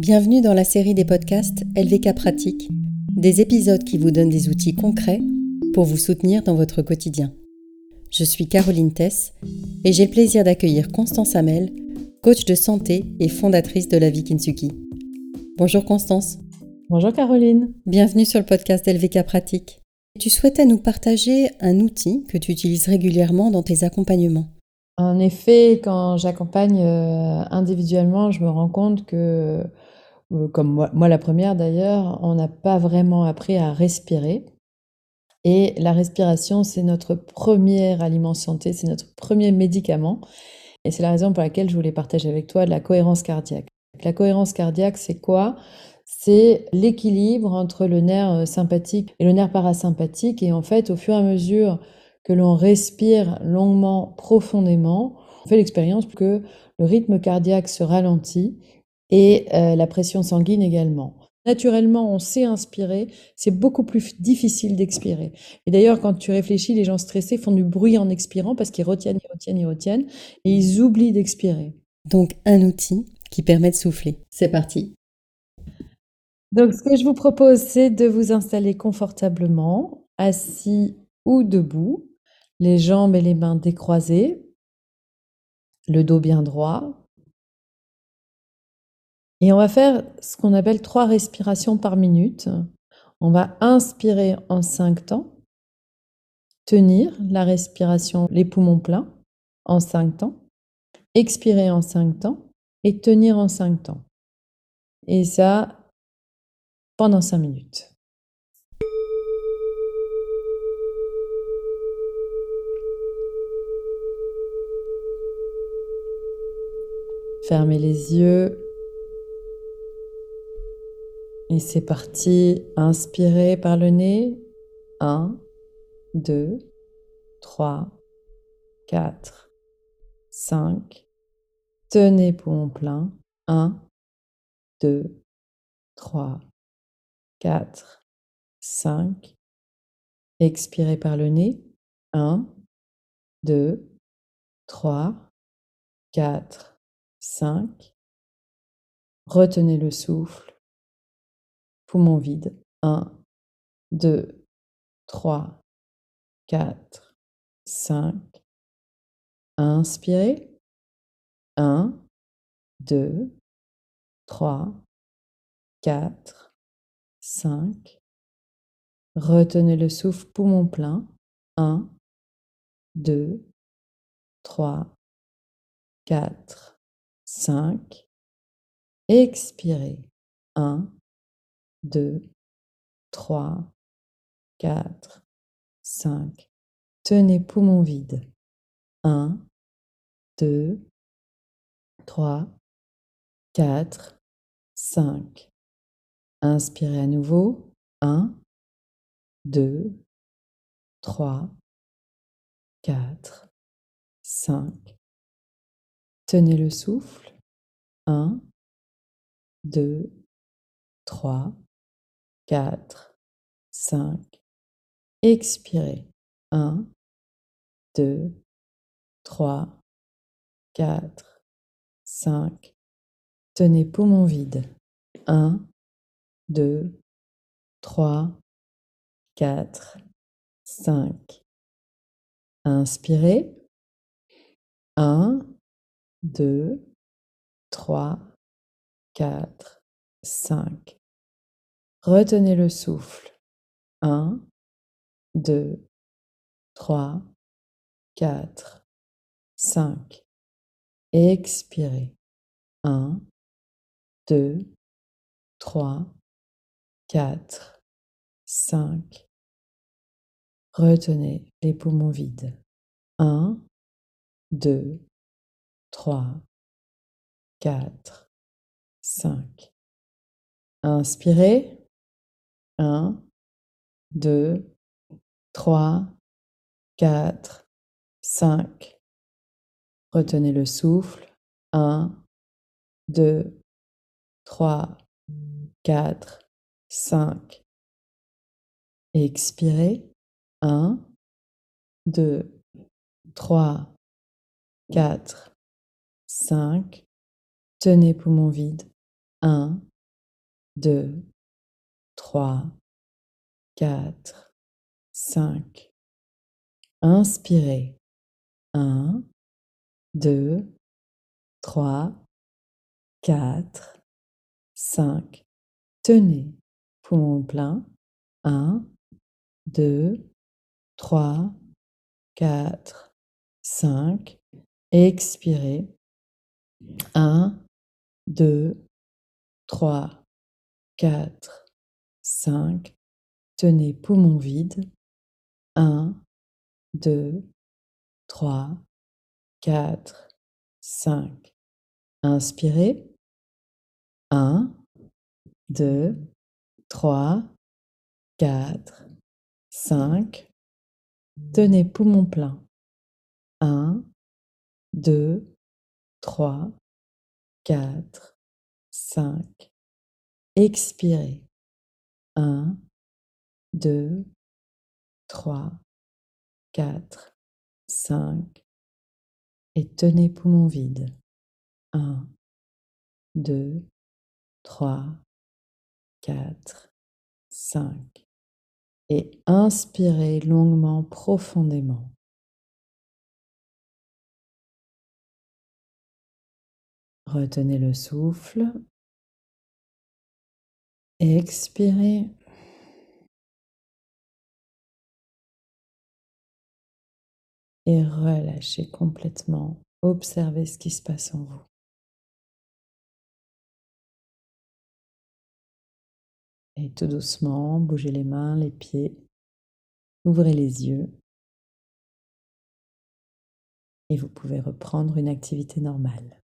Bienvenue dans la série des podcasts LVK Pratique, des épisodes qui vous donnent des outils concrets pour vous soutenir dans votre quotidien. Je suis Caroline Tess et j'ai le plaisir d'accueillir Constance Hamel, coach de santé et fondatrice de la vie. Bonjour Constance. Bonjour Caroline. Bienvenue sur le podcast LVK Pratique. Tu souhaitais nous partager un outil que tu utilises régulièrement dans tes accompagnements. En effet, quand j'accompagne euh, individuellement, je me rends compte que, comme moi, la première d'ailleurs, on n'a pas vraiment appris à respirer. Et la respiration, c'est notre premier aliment santé, c'est notre premier médicament. Et c'est la raison pour laquelle je voulais partager avec toi la cohérence cardiaque. La cohérence cardiaque, c'est quoi? C'est l'équilibre entre le nerf euh, sympathique et le nerf parasympathique. Et en fait, au fur et à mesure que l'on respire longuement, profondément, on fait l'expérience que le rythme cardiaque se ralentit et euh, la pression sanguine également. Naturellement, on sait inspirer, c'est beaucoup plus difficile d'expirer. Et d'ailleurs, quand tu réfléchis, les gens stressés font du bruit en expirant parce qu'ils retiennent, ils retiennent, ils retiennent, et ils oublient d'expirer. Donc, un outil qui permet de souffler. C'est parti. Donc, ce que je vous propose, c'est de vous installer confortablement, assis ou debout, les jambes et les mains décroisées, le dos bien droit. Et on va faire ce qu'on appelle trois respirations par minute. On va inspirer en cinq temps, tenir la respiration, les poumons pleins en cinq temps, expirer en cinq temps et tenir en cinq temps. Et ça pendant cinq minutes. Fermez les yeux. Et c'est parti. Inspirez par le nez. 1, 2, 3, 4, 5. Tenez poumon plein. 1, 2, 3, 4, 5. Expirez par le nez. 1, 2, 3, 4, 5. Retenez le souffle. Poumon vide. 1, 2, 3, 4, 5. Inspirez. 1, 2, 3, 4, 5. Retenez le souffle, poumon plein. 1, 2, 3, 4, 5. Expirez. 1, 2, 3, 4, 5. Tenez poumon vide. 1, 2, 3, 4, 5. Inspirez à nouveau. 1, 2, 3, 4, 5. Tenez le souffle. 1, 2, 3, 4, 5. Expirez. 1, 2, 3, 4, 5. Tenez poumon vide. 1, 2, 3, 4, 5. Inspirez. 1, 2, 3, 4, 5. Retenez le souffle. 1, 2, 3, 4, 5. Expirez. 1, 2, 3, 4, 5. Retenez les poumons vides. 1, 2, 3, 4, 5. Inspirez. 1, 2, 3, 4, 5. Retenez le souffle. 1, 2, 3, 4, 5. Expirez. 1, 2, 3, 4, 5. Tenez poumon vide. 1, 2, 3, 4, 5. Inspirez. 1, 2, 3, 4, 5. Tenez. Poumon plein. 1, 2, 3, 4, 5. Expirez. 1, 2, 3, 4, 5. Tenez poumon vide. 1, 2, 3, 4, 5. Inspirez. 1, 2, 3, 4, 5. Tenez poumon plein. 1, 2, 3, 4, 5. Expirez. 1, 2, 3, 4, 5. Et tenez poumon vide. 1, 2, 3, 4, 5. Et inspirez longuement, profondément. Retenez le souffle. Expirez. Et relâchez complètement. Observez ce qui se passe en vous. Et tout doucement, bougez les mains, les pieds. Ouvrez les yeux. Et vous pouvez reprendre une activité normale.